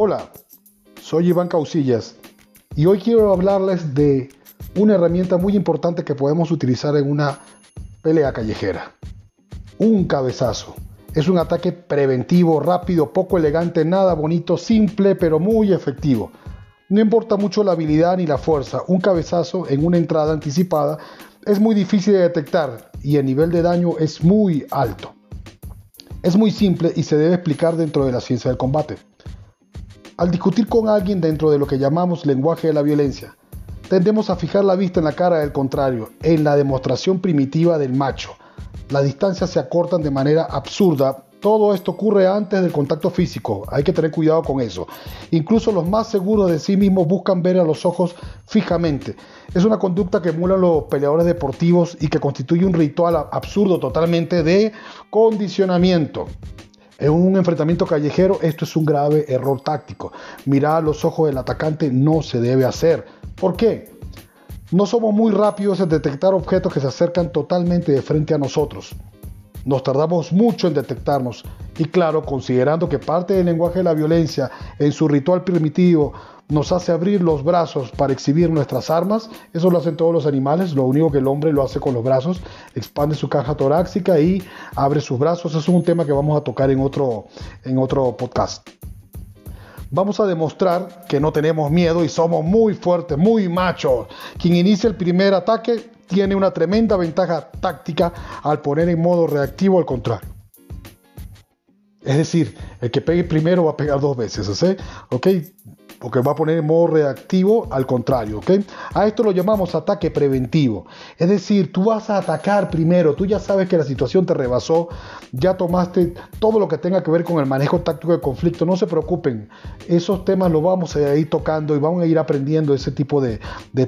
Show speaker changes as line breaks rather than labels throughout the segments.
Hola, soy Iván Causillas y hoy quiero hablarles de una herramienta muy importante que podemos utilizar en una pelea callejera. Un cabezazo. Es un ataque preventivo, rápido, poco elegante, nada bonito, simple, pero muy efectivo. No importa mucho la habilidad ni la fuerza, un cabezazo en una entrada anticipada es muy difícil de detectar y el nivel de daño es muy alto. Es muy simple y se debe explicar dentro de la ciencia del combate. Al discutir con alguien dentro de lo que llamamos lenguaje de la violencia, tendemos a fijar la vista en la cara del contrario, en la demostración primitiva del macho. Las distancias se acortan de manera absurda. Todo esto ocurre antes del contacto físico, hay que tener cuidado con eso. Incluso los más seguros de sí mismos buscan ver a los ojos fijamente. Es una conducta que emulan los peleadores deportivos y que constituye un ritual absurdo totalmente de condicionamiento. En un enfrentamiento callejero esto es un grave error táctico. Mirar a los ojos del atacante no se debe hacer. ¿Por qué? No somos muy rápidos en detectar objetos que se acercan totalmente de frente a nosotros. Nos tardamos mucho en detectarnos y claro, considerando que parte del lenguaje de la violencia en su ritual primitivo nos hace abrir los brazos para exhibir nuestras armas. Eso lo hacen todos los animales, lo único que el hombre lo hace con los brazos, expande su caja torácica y abre sus brazos. Eso es un tema que vamos a tocar en otro, en otro podcast. Vamos a demostrar que no tenemos miedo y somos muy fuertes, muy machos. Quien inicia el primer ataque tiene una tremenda ventaja táctica al poner en modo reactivo al contrario. Es decir, el que pegue primero va a pegar dos veces, ¿ok? Porque va a poner en modo reactivo al contrario, ¿ok? A esto lo llamamos ataque preventivo. Es decir, tú vas a atacar primero, tú ya sabes que la situación te rebasó, ya tomaste todo lo que tenga que ver con el manejo táctico de conflicto, no se preocupen, esos temas los vamos a ir tocando y vamos a ir aprendiendo ese tipo de,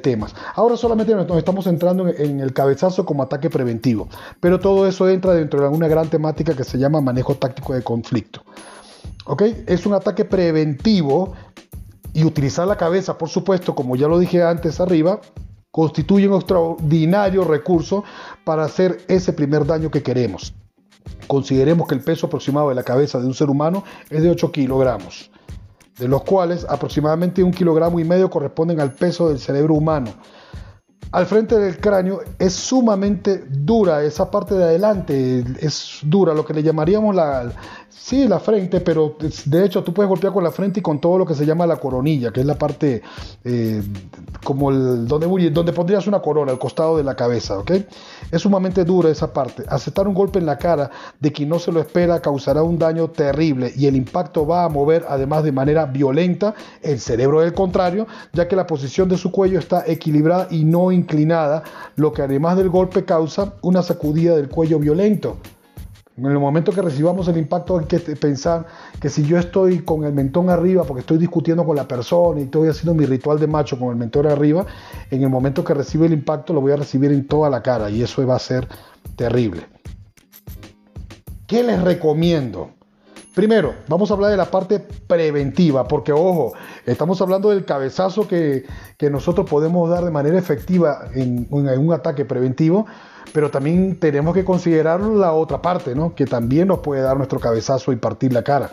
temas. Ahora solamente nos estamos entrando en, el cabezazo como ataque preventivo, pero todo eso entra dentro de una gran temática que se llama manejo táctico de conflicto. ¿Ok? Es un ataque preventivo y utilizar la cabeza, por supuesto, como ya lo dije antes arriba, constituye un extraordinario recurso para hacer ese primer daño que queremos. Consideremos que el peso aproximado de la cabeza de un ser humano es de 8 kilogramos, de los cuales aproximadamente un kilogramo y medio corresponden al peso del cerebro humano. Al frente del cráneo es sumamente dura, esa parte de adelante es dura, lo que le llamaríamos la, Sí, la frente, pero de hecho tú puedes golpear con la frente y con todo lo que se llama la coronilla, que es la parte eh, como el donde, donde pondrías una corona al costado de la cabeza, ¿ok? Es sumamente dura esa parte. Aceptar un golpe en la cara de quien no se lo espera causará un daño terrible y el impacto va a mover además de manera violenta el cerebro del contrario, ya que la posición de su cuello está equilibrada y no inclinada, lo que además del golpe causa una sacudida del cuello violento. En el momento que recibamos el impacto hay que pensar que si yo estoy con el mentón arriba porque estoy discutiendo con la persona y estoy haciendo mi ritual de macho con el mentón arriba, en el momento que recibe el impacto lo voy a recibir en toda la cara y eso va a ser terrible. ¿Qué les recomiendo? Primero, vamos a hablar de la parte preventiva, porque ojo, estamos hablando del cabezazo que, nosotros podemos dar de manera efectiva en, en un ataque preventivo, pero también tenemos que considerar la otra parte, ¿no? Que también nos puede dar nuestro cabezazo y partir la cara.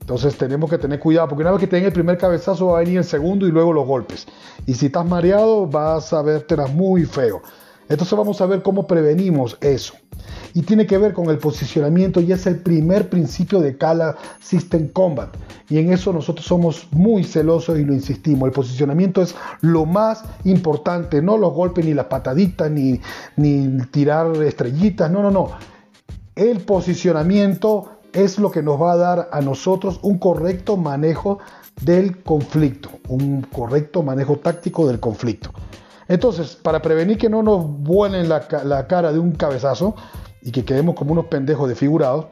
Entonces tenemos que tener cuidado, porque una vez que tenga el primer cabezazo va a venir el segundo y luego los golpes. Y si estás mareado vas a vértelas muy feo. Entonces vamos a ver cómo prevenimos eso y tiene que ver con el posicionamiento y es el primer principio de Kala System Combat. Y en eso nosotros somos muy celosos y lo insistimos. El posicionamiento es lo más importante, no los golpes ni las pataditas ni, ni tirar estrellitas, no, no, no. El posicionamiento es lo que nos va a dar a nosotros un correcto manejo del conflicto, un correcto manejo táctico del conflicto. Entonces, para prevenir que no nos vuelen la, la cara de un cabezazo, y que quedemos como unos pendejos desfigurados.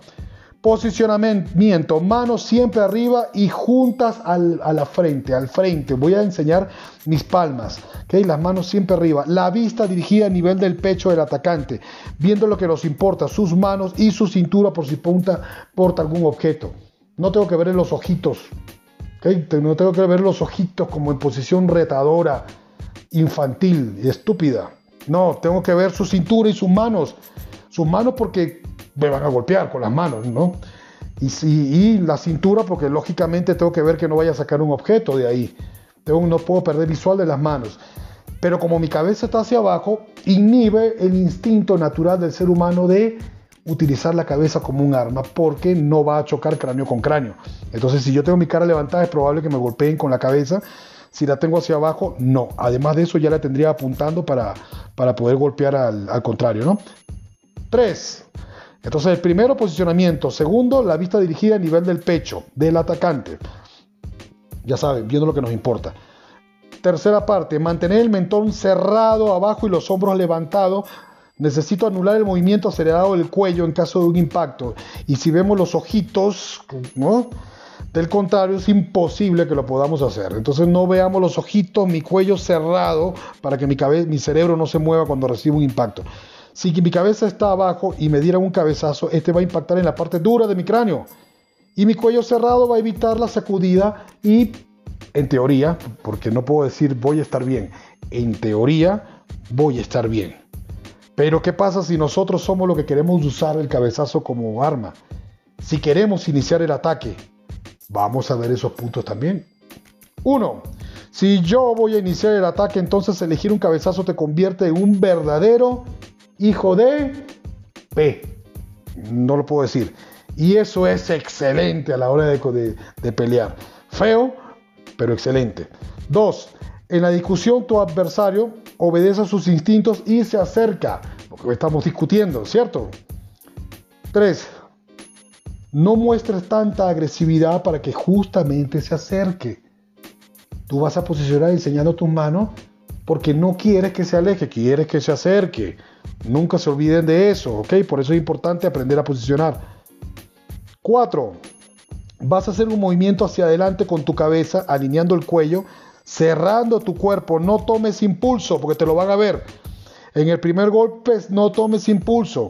Posicionamiento, manos siempre arriba y juntas a la frente, al frente. Voy a enseñar mis palmas, ¿okay? las manos siempre arriba. La vista dirigida a nivel del pecho del atacante, viendo lo que nos importa, sus manos y su cintura por si punta, porta algún objeto. No tengo que ver los ojitos, ¿okay? no tengo que ver los ojitos como en posición retadora, infantil y estúpida. No, tengo que ver su cintura y sus manos sus manos porque me van a golpear con las manos, ¿no? Y, y la cintura, porque lógicamente tengo que ver que no vaya a sacar un objeto de ahí. Tengo, no puedo perder visual de las manos. Pero como mi cabeza está hacia abajo, inhibe el instinto natural del ser humano de utilizar la cabeza como un arma porque no va a chocar cráneo con cráneo. Entonces, si yo tengo mi cara levantada, es probable que me golpeen con la cabeza. Si la tengo hacia abajo, no. Además de eso, ya la tendría apuntando para, para poder golpear al, al contrario, ¿no? 3. Entonces, el primero, posicionamiento. Segundo, la vista dirigida a nivel del pecho del atacante. Ya saben, viendo lo que nos importa. Tercera parte, mantener el mentón cerrado abajo y los hombros levantados Necesito anular el movimiento acelerado del cuello en caso de un impacto. Y si vemos los ojitos, ¿no? Del contrario, es imposible que lo podamos hacer. Entonces no veamos los ojitos, mi cuello cerrado para que mi, mi cerebro no se mueva cuando reciba un impacto. Si mi cabeza está abajo y me diera un cabezazo, este va a impactar en la parte dura de mi cráneo. Y mi cuello cerrado va a evitar la sacudida y, en teoría, porque no puedo decir voy a estar bien, en teoría voy a estar bien. Pero ¿qué pasa si nosotros somos los que queremos usar el cabezazo como arma? Si queremos iniciar el ataque, vamos a ver esos puntos también. Uno, si yo voy a iniciar el ataque, entonces elegir un cabezazo te convierte en un verdadero hijo de P. No lo puedo decir. Y eso es excelente a la hora de, pelear. Feo, pero excelente. Dos, en la discusión tu adversario obedece a sus instintos y se acerca, porque estamos discutiendo, ¿cierto? 3. No muestres tanta agresividad para que justamente se acerque. Tú vas a posicionar enseñando tus manos porque no quieres que se aleje, quieres que se acerque. Nunca se olviden de eso, ¿ok? Por eso es importante aprender a posicionar. 4. Vas a hacer un movimiento hacia adelante con tu cabeza, alineando el cuello cerrando tu cuerpo. No tomes impulso porque te lo van a ver. En el primer golpe no tomes impulso,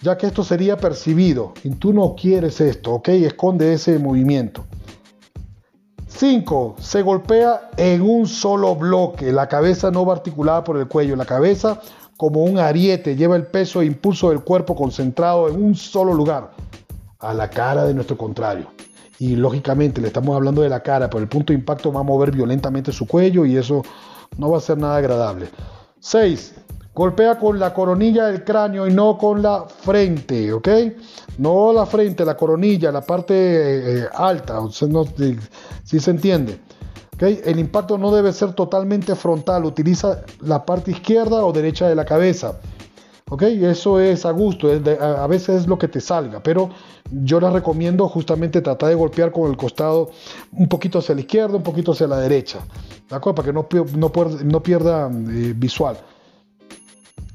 ya que esto sería percibido. Y tú no quieres esto, ¿ok? Esconde ese movimiento. 5. Se golpea en un solo bloque. La cabeza no va articulada por el cuello. La cabeza como un ariete lleva el peso e impulso del cuerpo concentrado en un solo lugar, a la cara de nuestro contrario y lógicamente le estamos hablando de la cara, pero el punto de impacto va a mover violentamente su cuello y eso no va a ser nada agradable. 6. Golpea con la coronilla del cráneo y no con la frente, ¿ok? No la frente, la coronilla, la parte eh, alta, o si se entiende. ¿Okay? El impacto no debe ser totalmente frontal, utiliza la parte izquierda o derecha de la cabeza. ¿Ok? Eso es a gusto, a, veces es lo que te salga, pero yo les recomiendo justamente tratar de golpear con el costado un poquito hacia la izquierda, un poquito hacia la derecha, ¿de acuerdo? Para que no, no, no pierda eh, visual.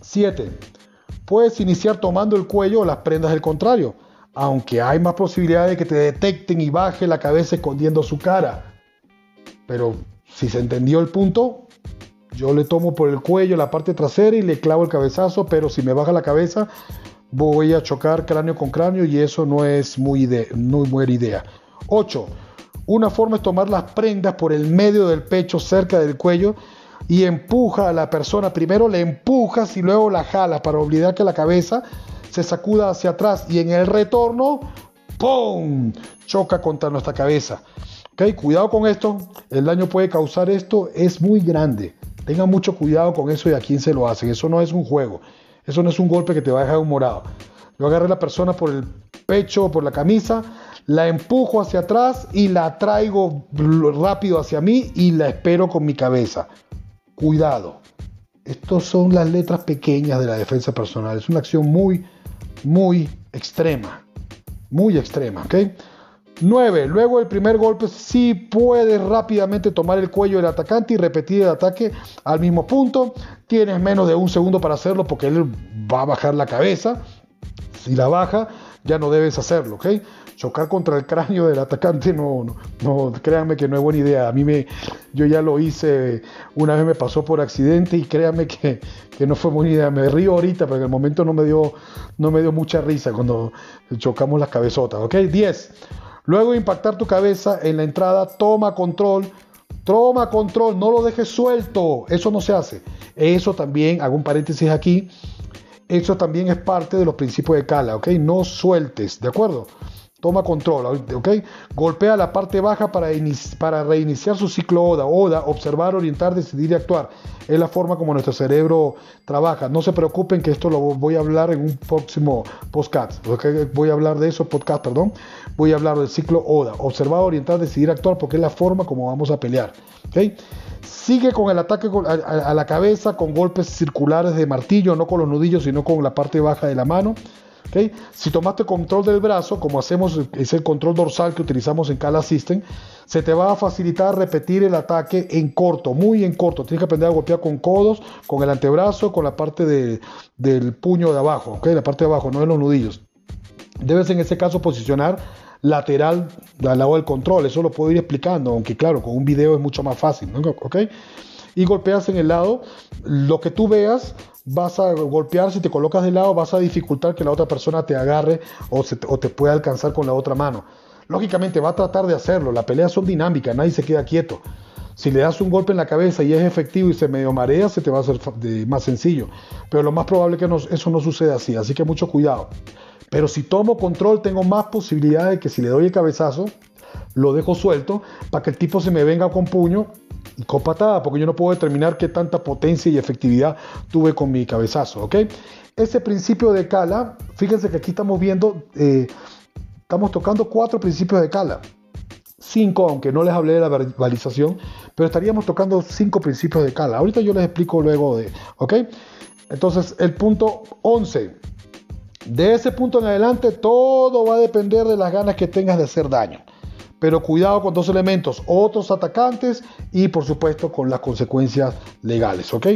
7. Puedes iniciar tomando el cuello o las prendas del contrario, aunque hay más posibilidades de que te detecten y baje la cabeza escondiendo su cara. Pero si se entendió el punto, yo le tomo por el cuello la parte trasera y le clavo el cabezazo, pero si me baja la cabeza voy a chocar cráneo con cráneo y eso no es muy, buena idea. 8. Una forma es tomar las prendas por el medio del pecho cerca del cuello y empuja a la persona. Primero le empujas y luego la jalas para obligar que la cabeza se sacuda hacia atrás y en el retorno, ¡pum! choca contra nuestra cabeza. ¿Okay? Cuidado con esto, el daño puede causar esto, es muy grande. Tengan mucho cuidado con eso y a quién se lo hacen. Eso no es un juego. Eso no es un golpe que te va a dejar un morado. Yo agarré a la persona por el pecho o por la camisa, la empujo hacia atrás y la traigo rápido hacia mí y la espero con mi cabeza. Cuidado. Estas son las letras pequeñas de la defensa personal. Es una acción muy, muy extrema. Muy extrema, ¿ok? 9. Luego del primer golpe, sí puedes rápidamente tomar el cuello del atacante y repetir el ataque al mismo punto. Tienes menos de un segundo para hacerlo porque él va a bajar la cabeza. Si la baja, ya no debes hacerlo, ¿ok? Chocar contra el cráneo del atacante, no, no, créanme que no es buena idea. A mí me, yo ya lo hice, una vez me pasó por accidente y créanme que, que no fue buena idea. Me río ahorita, pero en el momento no me dio, no me dio mucha risa cuando chocamos las cabezotas, ¿ok? 10. Luego de impactar tu cabeza en la entrada, toma control. Toma control, no lo dejes suelto. Eso no se hace. Eso también, hago un paréntesis aquí, eso también es parte de los principios de Cala, ¿ok? No sueltes, ¿de acuerdo? Toma control, ¿ok? Golpea la parte baja para, reiniciar su ciclo ODA. ODA, observar, orientar, decidir y actuar. Es la forma como nuestro cerebro trabaja. No se preocupen que esto lo voy a hablar en un próximo podcast. ¿okay? Voy a hablar de eso, podcast, perdón. Voy a hablar del ciclo ODA. Observar, orientar, decidir, actuar, porque es la forma como vamos a pelear. ¿ok? Sigue con el ataque a la cabeza con golpes circulares de martillo, no con los nudillos, sino con la parte baja de la mano. Si tomaste control del brazo, como hacemos, es el control dorsal que utilizamos en Cala System, se te va a facilitar repetir el ataque en corto, muy en corto. Tienes que aprender a golpear con codos, con el antebrazo, con la parte del puño de abajo, la parte de abajo, no de los nudillos. Debes en ese caso posicionar lateral al lado del control, eso lo puedo ir explicando, aunque claro, con un video es mucho más fácil, Y golpeas en el lado, lo que tú veas, vas a golpear, si te colocas de lado, vas a dificultar que la otra persona te agarre o, te pueda alcanzar con la otra mano. Lógicamente va a tratar de hacerlo, las peleas son dinámicas, nadie se queda quieto. Si le das un golpe en la cabeza y es efectivo y se medio marea, se te va a hacer más sencillo. Pero lo más probable es que eso no suceda así, así que mucho cuidado. Pero si tomo control, tengo más posibilidad de que si le doy el cabezazo, lo dejo suelto para que el tipo se me venga con puño y con patada, porque yo no puedo determinar qué tanta potencia y efectividad tuve con mi cabezazo, ¿ok? Ese principio de cala, fíjense que aquí estamos viendo, eh, estamos tocando cuatro principios de cala. Cinco, aunque no les hablé de la verbalización, pero estaríamos tocando cinco principios de cala. Ahorita yo les explico luego de, ¿ok? Entonces, el punto 11. De ese punto en adelante, todo va a depender de las ganas que tengas de hacer daño pero cuidado con dos elementos, otros atacantes y por supuesto con las consecuencias legales, ¿ok?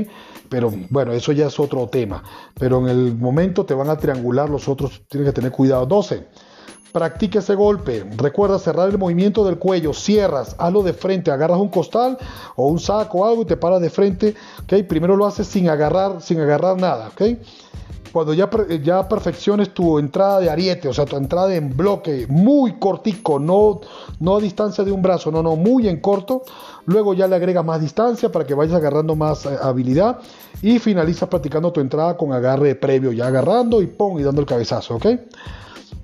Pero bueno, eso ya es otro tema, pero en el momento te van a triangular los otros, tienes que tener cuidado. 12. Practica ese golpe. Recuerda cerrar el movimiento del cuello. Cierras, hazlo de frente. Agarras un costal o un saco o algo y te paras de frente. ¿ok? Primero lo haces sin agarrar, sin agarrar nada. ¿ok? Cuando ya, ya perfecciones tu entrada de ariete, o sea, tu entrada en bloque muy cortico, no, no a distancia de un brazo, no, no, muy en corto, luego ya le agregas más distancia para que vayas agarrando más eh, habilidad y finalizas practicando tu entrada con agarre previo, ya agarrando y pum, y dando el cabezazo, ¿ok?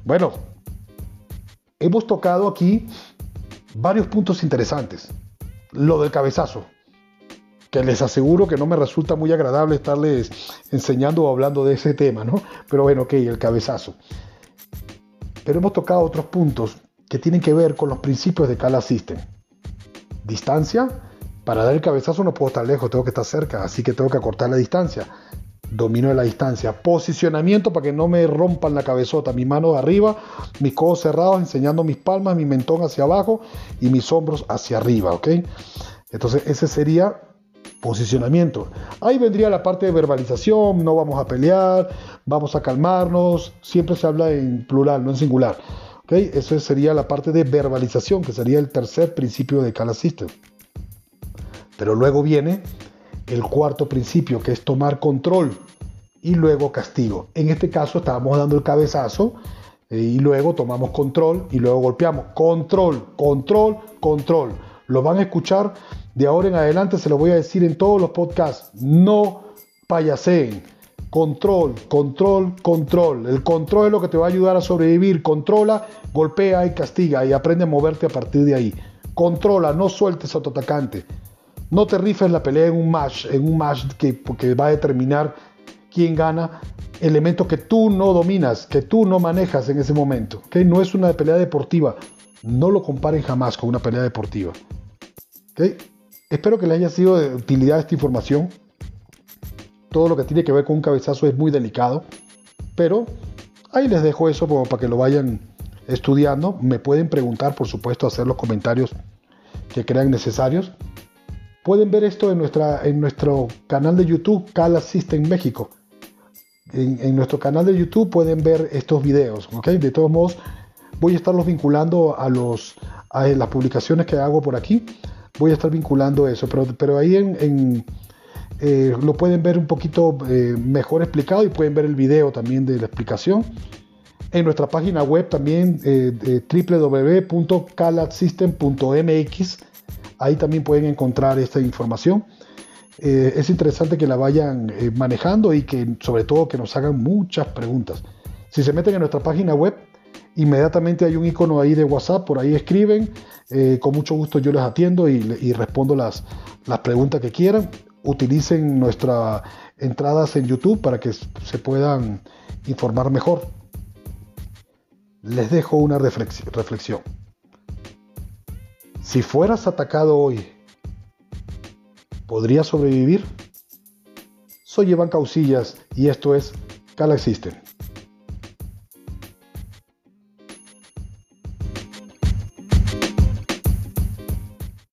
Bueno, hemos tocado aquí varios puntos interesantes. Lo del cabezazo, que les aseguro que no me resulta muy agradable estarles enseñando o hablando de ese tema, ¿no? Pero bueno, ok, el cabezazo. Pero hemos tocado otros puntos que tienen que ver con los principios de Kala System. Distancia, para dar el cabezazo no puedo estar lejos, tengo que estar cerca, así que tengo que acortar la distancia. Domino de la distancia. Posicionamiento para que no me rompan la cabezota. Mi mano arriba, mis codos cerrados, enseñando mis palmas, mi mentón hacia abajo y mis hombros hacia arriba, ¿ok? Entonces ese sería posicionamiento. Ahí vendría la parte de verbalización, no vamos a pelear, vamos a calmarnos, siempre se habla en plural, no en singular. ¿okay? Eso sería la parte de verbalización, que sería el tercer principio de Kala System. Pero luego viene el cuarto principio, que es tomar control y luego castigo. En este caso estábamos dando el cabezazo eh, y luego tomamos control y luego golpeamos. Control, control, control. Lo van a escuchar de ahora en adelante se lo voy a decir en todos los podcasts. No payaseen. Control, control, control. El control es lo que te va a ayudar a sobrevivir. Controla, golpea y castiga y aprende a moverte a partir de ahí. Controla, no sueltes a tu atacante. No te rifes la pelea en un match, en un match que, va a determinar quién gana. Elementos que tú no dominas, que tú no manejas en ese momento. ¿okay? No es una pelea deportiva. No lo comparen jamás con una pelea deportiva. ¿okay? Espero que les haya sido de utilidad esta información. Todo lo que tiene que ver con un cabezazo es muy delicado, pero ahí les dejo eso para que lo vayan estudiando. Me pueden preguntar, por supuesto, hacer los comentarios que crean necesarios. Pueden ver esto en, en nuestro canal de YouTube, Cala System México. En, nuestro canal de YouTube pueden ver estos videos. De todos modos, voy a estarlos vinculando a, los, a las publicaciones que hago por aquí voy a estar vinculando eso, pero, pero ahí en, eh, lo pueden ver un poquito eh, mejor explicado y pueden ver el video también de la explicación. En nuestra página web también eh, www.caladsystem.mx, ahí también pueden encontrar esta información. es interesante que la vayan manejando y que sobre todo que nos hagan muchas preguntas. Si se meten en nuestra página web, Inmediatamente hay un icono ahí de WhatsApp, por ahí escriben, eh, con mucho gusto yo les atiendo y, respondo las, las preguntas que quieran. Utilicen nuestras entradas en YouTube para que se puedan informar mejor. Les dejo una reflexión. Si fueras atacado hoy, ¿podrías sobrevivir? Soy Iván Causillas y esto es Cala Existen.